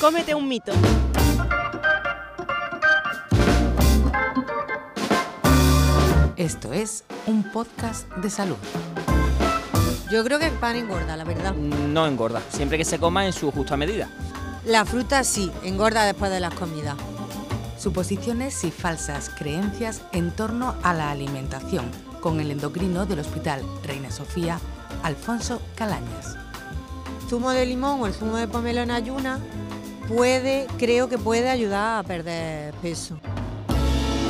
Cómete un mito. Esto es un podcast de salud. Yo creo que el pan engorda, la verdad. No engorda, siempre que se coma en su justa medida. La fruta sí, engorda después de las comidas. Suposiciones y falsas creencias en torno a la alimentación con el endocrino del Hospital Reina Sofía, Alfonso Calañas. Zumo de limón o el zumo de pomelo en ayuna puede, creo que puede ayudar a perder peso.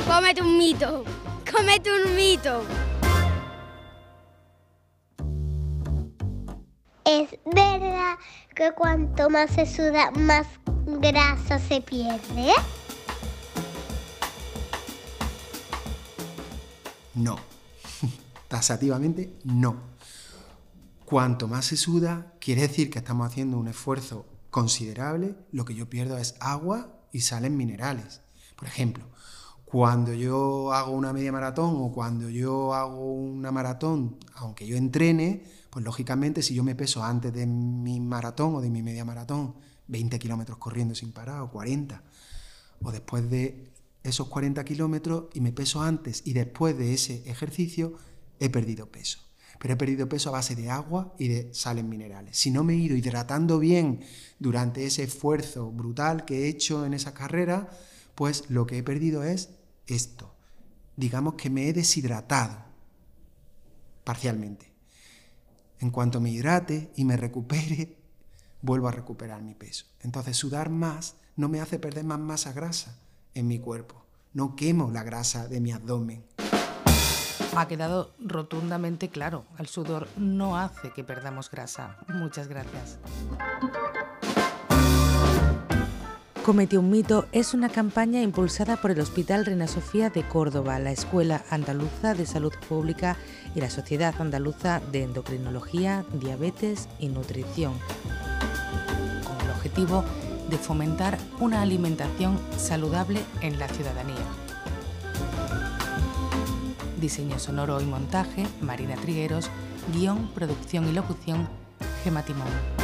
Cómete un mito. Cómete un mito. ¿Es verdad que cuanto más se suda, más grasa se pierde? No. Tasativamente, no. Cuanto más se suda, quiere decir que estamos haciendo un esfuerzo considerable. Lo que yo pierdo es agua y salen minerales. Por ejemplo, cuando yo hago una media maratón o cuando yo hago una maratón, aunque yo entrene, pues lógicamente si yo me peso antes de mi maratón o de mi media maratón, 20 kilómetros corriendo sin parar o 40, o después de esos 40 kilómetros y me peso antes y después de ese ejercicio, he perdido peso. Pero he perdido peso a base de agua y de sales minerales. Si no me he ido hidratando bien durante ese esfuerzo brutal que he hecho en esa carrera, pues lo que he perdido es esto. Digamos que me he deshidratado parcialmente. En cuanto me hidrate y me recupere, vuelvo a recuperar mi peso. Entonces sudar más no me hace perder más masa grasa en mi cuerpo. No quemo la grasa de mi abdomen. Ha quedado rotundamente claro, el sudor no hace que perdamos grasa. Muchas gracias. Comete un mito es una campaña impulsada por el Hospital Reina Sofía de Córdoba, la Escuela Andaluza de Salud Pública y la Sociedad Andaluza de Endocrinología, Diabetes y Nutrición, con el objetivo de fomentar una alimentación saludable en la ciudadanía. Diseño sonoro y montaje, Marina Trigueros, guion, producción y locución, Gema Timón.